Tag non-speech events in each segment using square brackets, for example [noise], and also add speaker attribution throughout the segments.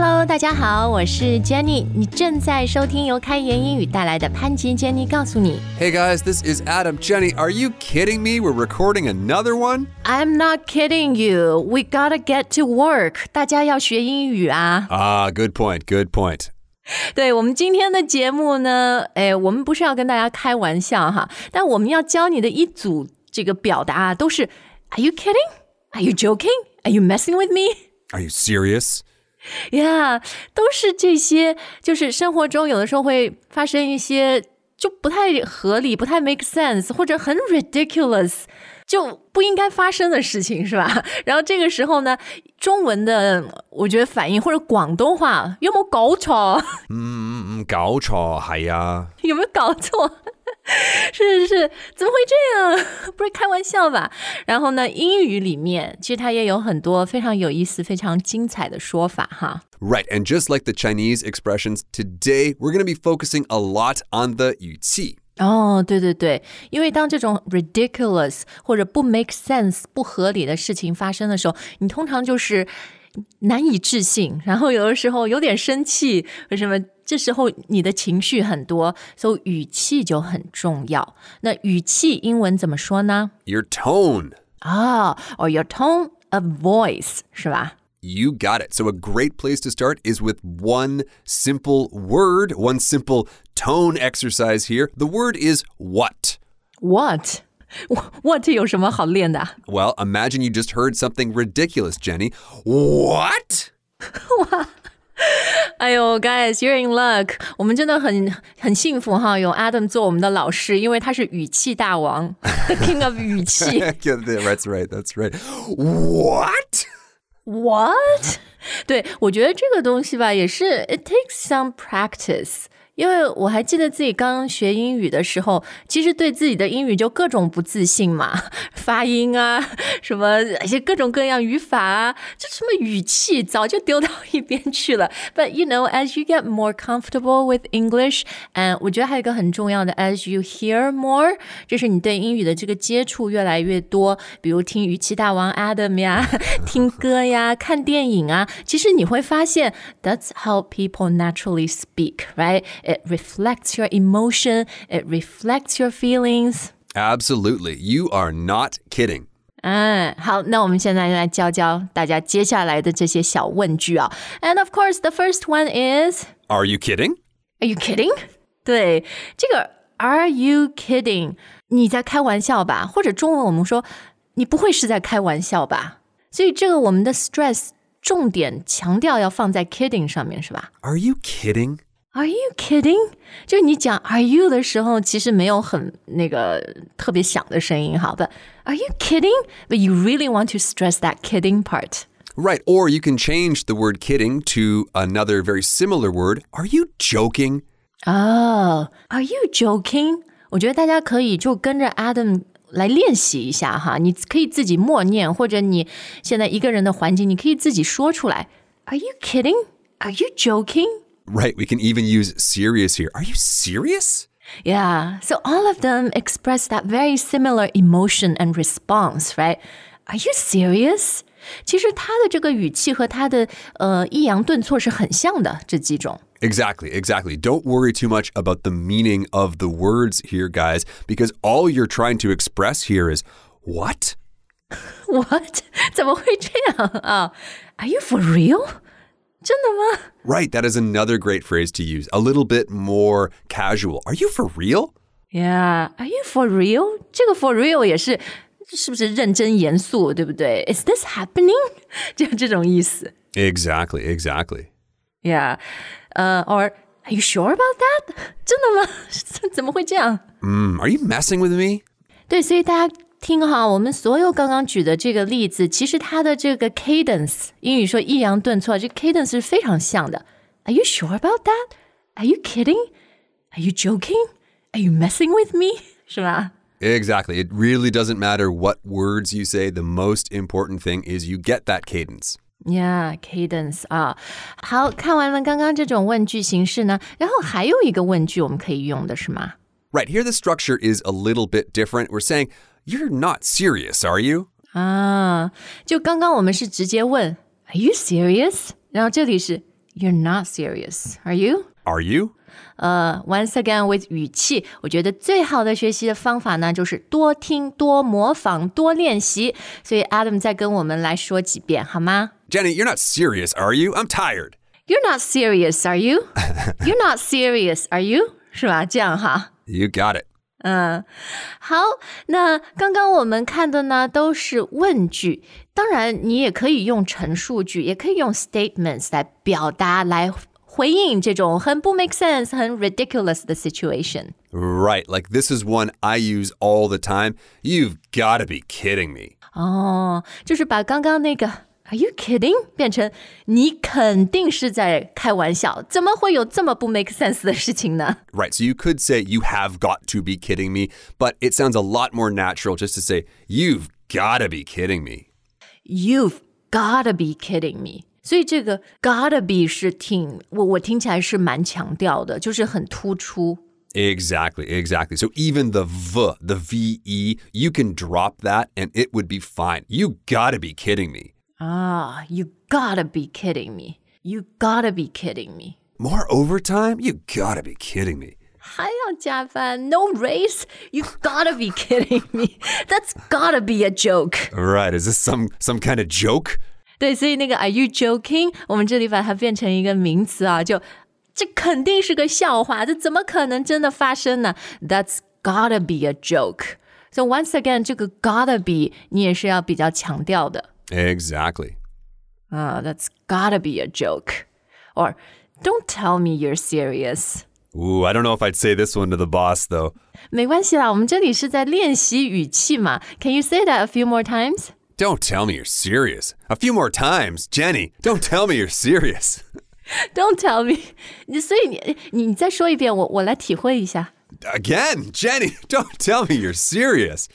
Speaker 1: Hello，大家好，我是 Jenny，你正在收听由开言英语带来的潘吉 Jenny 告诉你。
Speaker 2: Hey guys, this is Adam. Jenny, are you kidding me? We're recording another one?
Speaker 1: I'm not kidding you. We gotta get to work. 大家要学英语啊。
Speaker 2: Ah, good point, good point.
Speaker 1: 对我们今天的节目呢，哎，我们不是要跟大家开玩笑哈，但我们要教你的一组这个表达啊，都是 Are you kidding? Are you joking? Are you messing with me?
Speaker 2: Are you serious? [laughs]
Speaker 1: Yeah，都是这些，就是生活中有的时候会发生一些就不太合理、不太 make sense 或者很 ridiculous。就不应该发生的事情是吧？[laughs] 然后这个时候呢，中文的我觉得反应或者广东话有没有搞错？[laughs]
Speaker 2: 嗯嗯嗯搞错，系啊。
Speaker 1: 有没有搞错？是是是，怎么会这样？不是开玩笑吧？然后呢，英语里面其实它也有很多非常有意思、非常精彩的说法哈。
Speaker 2: Right, and just like the Chinese expressions, today we're going to be focusing a lot on the 语气。
Speaker 1: 哦，对对对，因为当这种 ridiculous 或者不 make sense 不合理的事情发生的时候，你通常就是难以置信，然后有的时候有点生气，为什么？这时候你的情绪很多，所以语气就很重要。那语气英文怎么说呢？
Speaker 2: Your tone.
Speaker 1: 啊、o r your tone of voice 是吧？
Speaker 2: You got it. So, a great place to start is with one simple word, one simple tone exercise here. The word is what.
Speaker 1: What [laughs] what 有什么好练的啊？
Speaker 2: Well, imagine you just heard something ridiculous, Jenny. What? [laughs]
Speaker 1: 哎呦，guys, you're in luck！我们真的很很幸福哈，有 Adam 做我们的老师，因为他是语气大王，the king [laughs] of 语气。
Speaker 2: yeah, that's right. That's right. What?
Speaker 1: What？对我觉得这个东西吧，也是 it takes some practice。 因为我还记得自己刚学英语的时候，其实对自己的英语就各种不自信嘛，[laughs] 发音啊，什么一些各种各样语法啊，这什么语气早就丢到一边去了。But you know, as you get more comfortable with English, and，我觉得还有一个很重要的，as you hear more，就是你对英语的这个接触越来越多，比如听语气大王 Adam 呀，[laughs] 听歌呀，看电影啊，其实你会发现，that's how people naturally speak, right? It reflects your emotion, it reflects your feelings.
Speaker 2: Absolutely. You are not kidding.
Speaker 1: 嗯，好，那我们现在来教教大家接下来的这些小问句啊。And of course, the first one is,
Speaker 2: Are you kidding?
Speaker 1: Are you kidding? 对，这个 Are you kidding？你在开玩笑吧？或者中文我们说你不会是在开玩笑吧？所以这个我们的 stress 重点强调要放在 kidding 上面，是吧？
Speaker 2: Are you kidding?
Speaker 1: Are you kidding？就你讲 Are you 的时候，其实没有很那个特别响的声音，好，But Are you kidding？But you really want to stress that kidding part。
Speaker 2: Right. Or you can change the word kidding to another very similar word. Are you joking?
Speaker 1: 哦、a r e you joking？我觉得大家可以就跟着 Adam 来练习一下哈，你可以自己默念，或者你现在一个人的环境，你可以自己说出来。Are you kidding？Are you joking？
Speaker 2: Right. We can even use serious here. Are you serious?
Speaker 1: Yeah, so all of them express that very similar emotion and response, right? Are you serious? 其实它的这个语气和它的呃抑扬顿挫是很像的，这几种。
Speaker 2: Exactly, exactly. Don't worry too much about the meaning of the words here, guys, because all you're trying to express here is what? [laughs]
Speaker 1: What？怎么会这样啊、Are you for real？ 真的吗？
Speaker 2: Right, that is another great phrase to use. A little bit more casual. Are you for real?
Speaker 1: Yeah, are you for real？这个 for real 也是是不是认真严肃，对不对？Is this happening？就这种意思。
Speaker 2: Exactly, [laughs] exactly.
Speaker 1: Yeah，呃、o r Are you sure about that？[laughs] 真的吗？怎么会这样？
Speaker 2: Mm, are you messing with me?
Speaker 1: 对，所以大家 听哈，我们所有刚刚举的这个例子，其实它的这个 cadence，英语说抑扬顿挫，这 cadence 是非常像的。Are you sure about that? Are you kidding? Are you joking? Are you messing with me? [laughs] 是吧？
Speaker 2: Exactly. It really doesn't matter what words you say. The most important thing is you get that cadence.
Speaker 1: Yeah, cadence 啊，好看完了刚刚这种问句形式呢，然后还有一个问句我们可以用的是吗？
Speaker 2: Right, here the structure is a little bit different. We're saying, You're not serious, are you?
Speaker 1: 啊，就刚刚我们是直接问 Are you serious？然后这里是 You're not serious, are you?
Speaker 2: Are you?
Speaker 1: 呃、o n c e again with 语气，我觉得最好的学习的方法呢，就是多听、多模仿、多练习。所以 Adam 再跟我们来说几遍好吗
Speaker 2: Jenny, you're not serious, are you? I'm tired.
Speaker 1: You're not serious, are you? [laughs] You're not serious, are you? 是吧？这样哈。
Speaker 2: You got it.
Speaker 1: 嗯，好，那刚刚我们看的呢都是问句，当然你也可以用陈述句，也可以用 statements 来表达，来回应这种很不 make sense、很 ridiculous 的 situation。
Speaker 2: Right, like this is one I use all the time. You've got to be kidding me.
Speaker 1: 哦，就是把刚刚那个 Are you kidding 变成你肯定是在开玩笑，怎么会有这么不 make sense 的事情呢？
Speaker 2: Right, so you could say, You have got to be kidding me, but it sounds a lot more natural just to say, You've got to be kidding me.
Speaker 1: You've gotta be kidding me。所以这个 gotta be 是挺我我听起来是蛮强调的，就是很突出。
Speaker 2: Exactly, exactly. So even the V, the VE, you can drop that and it would be fine. You got to be kidding me.
Speaker 1: 啊、y o u gotta be kidding me. You gotta be kidding me.
Speaker 2: More overtime? You got to be kidding me.
Speaker 1: 还要加班？No raise? You gotta be kidding me. That's gotta be a joke.
Speaker 2: Right, is this some some kind of joke?
Speaker 1: 对，所以那个 Are you joking？我们这里把它变成一个名词啊，就这肯定是个笑话，这怎么可能真的发生呢？That's gotta be a joke. So once again，这个 gotta be 你也是要比较强调的
Speaker 2: Exactly.
Speaker 1: 啊、t h a t s gotta be a joke. Or don't tell me you're serious.
Speaker 2: Ooh, I don't know if I'd say this one to the boss though.
Speaker 1: 没关系啦，我们这里是在练习语气嘛。Can you say that a few more times?
Speaker 2: Don't tell me you're serious. A few more times, Jenny. Don't tell me you're serious. [laughs]
Speaker 1: Don't tell me. 你所以你你你再说一遍，我我来体会一下。
Speaker 2: Again, Jenny, [laughs] don't tell me you're serious.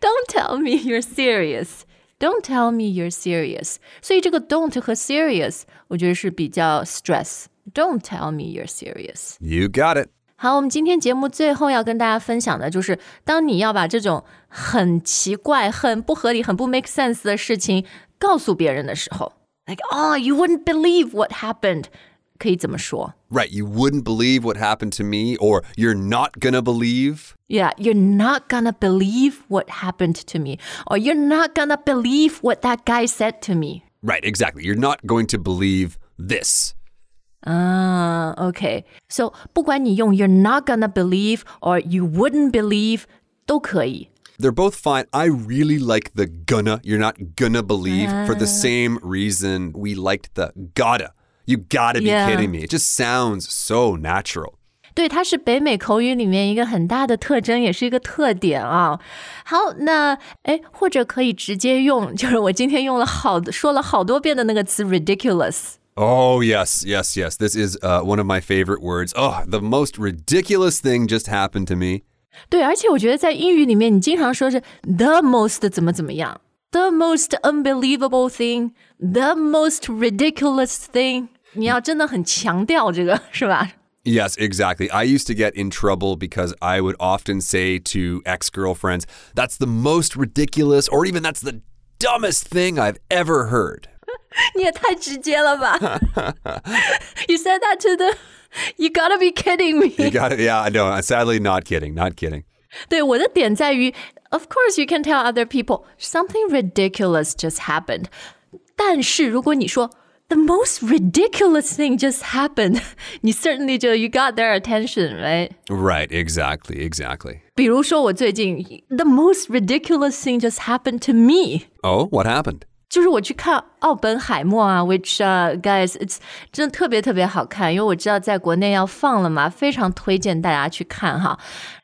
Speaker 1: Don't tell me you're serious. Don't tell me you're serious. 所以这个 don't 和 serious 我觉得是比较 stress. Don't tell me you're serious.
Speaker 2: You got it.
Speaker 1: 好，我们今天节目最后要跟大家分享的就是，当你要把这种很奇怪、很不合理、很不 make sense 的事情告诉别人的时候，like oh you wouldn't believe what happened， 可以怎么说
Speaker 2: Right, you wouldn't believe what happened to me, or you're not gonna believe.
Speaker 1: ？Yeah, you're not gonna believe what happened to me, or you're not gonna believe what that guy said to me.
Speaker 2: Right, exactly. You're not going to believe this.
Speaker 1: 啊，OK，so、不管你用 you're not gonna believe or you wouldn't believe 都可以。
Speaker 2: They're both fine. I really like the gonna, you're not gonna believe, for the same reason we liked the gotta. You gotta be
Speaker 1: Yeah.
Speaker 2: kidding me. It just sounds so natural.
Speaker 1: 对，它是北美口语里面一个很大的特征，也是一个特点啊。好，那哎，或者可以直接用，就是我今天用了好说了好多遍的那个词 ridiculous。
Speaker 2: Oh, yes, yes, yes. This is uh, one of my favorite words. Oh, the most ridiculous thing just happened to me.
Speaker 1: 对，而且我觉得在英语里面，你经常说是 the most 怎么怎么样，the most unbelievable thing，the most ridiculous thing， 你要真的很强调这个，是吧？
Speaker 2: Yes, [laughs] exactly. I used to get in trouble because I would often say to ex girlfriends, that's the most ridiculous, or even that's the dumbest thing I've ever heard. [laughs]
Speaker 1: 你[laughs] 也太直接了吧！You said that to the, you gotta be kidding me.
Speaker 2: You got it? Yeah, no, sadly, not kidding, not kidding.
Speaker 1: 对，我的点在于，Of course you can tell other people something ridiculous just happened，但是如果你说 The most ridiculous thing just happened，[laughs] 你 certainly 就 you got their attention，right？
Speaker 2: Right, exactly, exactly.
Speaker 1: 比如说我最近 The most ridiculous thing just happened to me。
Speaker 2: Oh, what happened?
Speaker 1: 就是我去看奥本海默啊，which、uh, guys it's 真的特别特别好看，因为我知道在国内要放了嘛，非常推荐大家去看哈。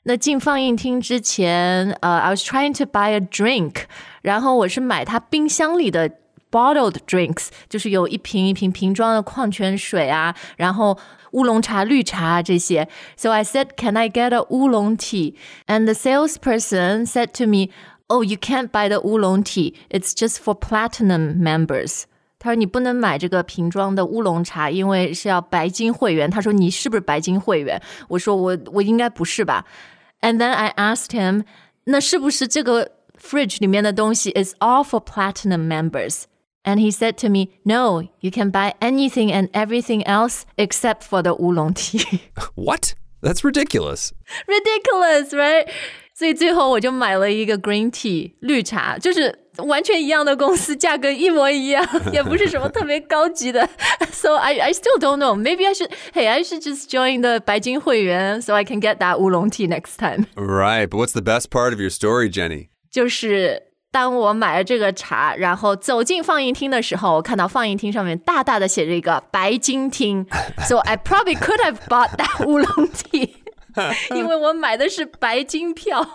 Speaker 1: 那进放映厅之前，呃、i was trying to buy a drink，然后我是买它冰箱里的 bottled drinks，就是有一瓶一瓶瓶装的矿泉水啊，然后。乌龙茶、绿茶啊这些，So I said, "Can I get a 乌龙 tea?" And the salesperson said to me, Oh, you can't buy the oolong tea. It's just for platinum members. 他说你不能买这个瓶装的乌龙茶，因为是要白金会员。他说你是不是白金会员？我说我我应该不是吧。And then I asked him，那是不是这个 fridge 里面的东西 is all for platinum members？ And he said to me, No, you can buy anything and everything else except for the oolong tea. [laughs]
Speaker 2: What? That's ridiculous.
Speaker 1: Ridiculous, right? 所以最后我就买了一个 green tea 绿茶，就是完全一样的公司，价格一模一样，也不是什么特别高级的。So [laughs] I [laughs] I still don't know. Maybe I should. Hey, I should just join the 白金会员 so I can get that oolong tea next time.
Speaker 2: Right, but what's the best part of your story, Jenny?
Speaker 1: 就是 当我买了这个茶，然后走进放映厅的时候，我看到放映厅上面大大的写着一个白金厅，[laughs] So I probably could have bought that [laughs] 乌龙 tea，[laughs] 因为我买的是白金票。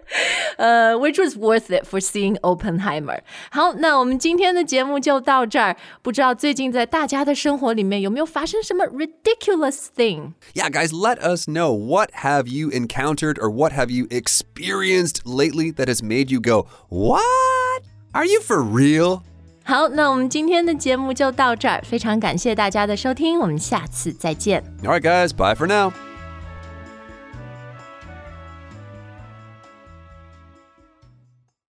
Speaker 1: [laughs] 呃、uh,，which was worth it for seeing Oppenheimer。好，那我们今天的节目就到这儿。不知道最近在大家的生活里面有没有发生什么 ridiculous thing？
Speaker 2: Yeah, guys, let us know what have you encountered or what have you experienced lately that has made you go, "What? Are you for real?"
Speaker 1: 好，那我们今天的节目就到这儿，非常感谢大家的收听，我们下次再见。
Speaker 2: All right, guys, bye for now.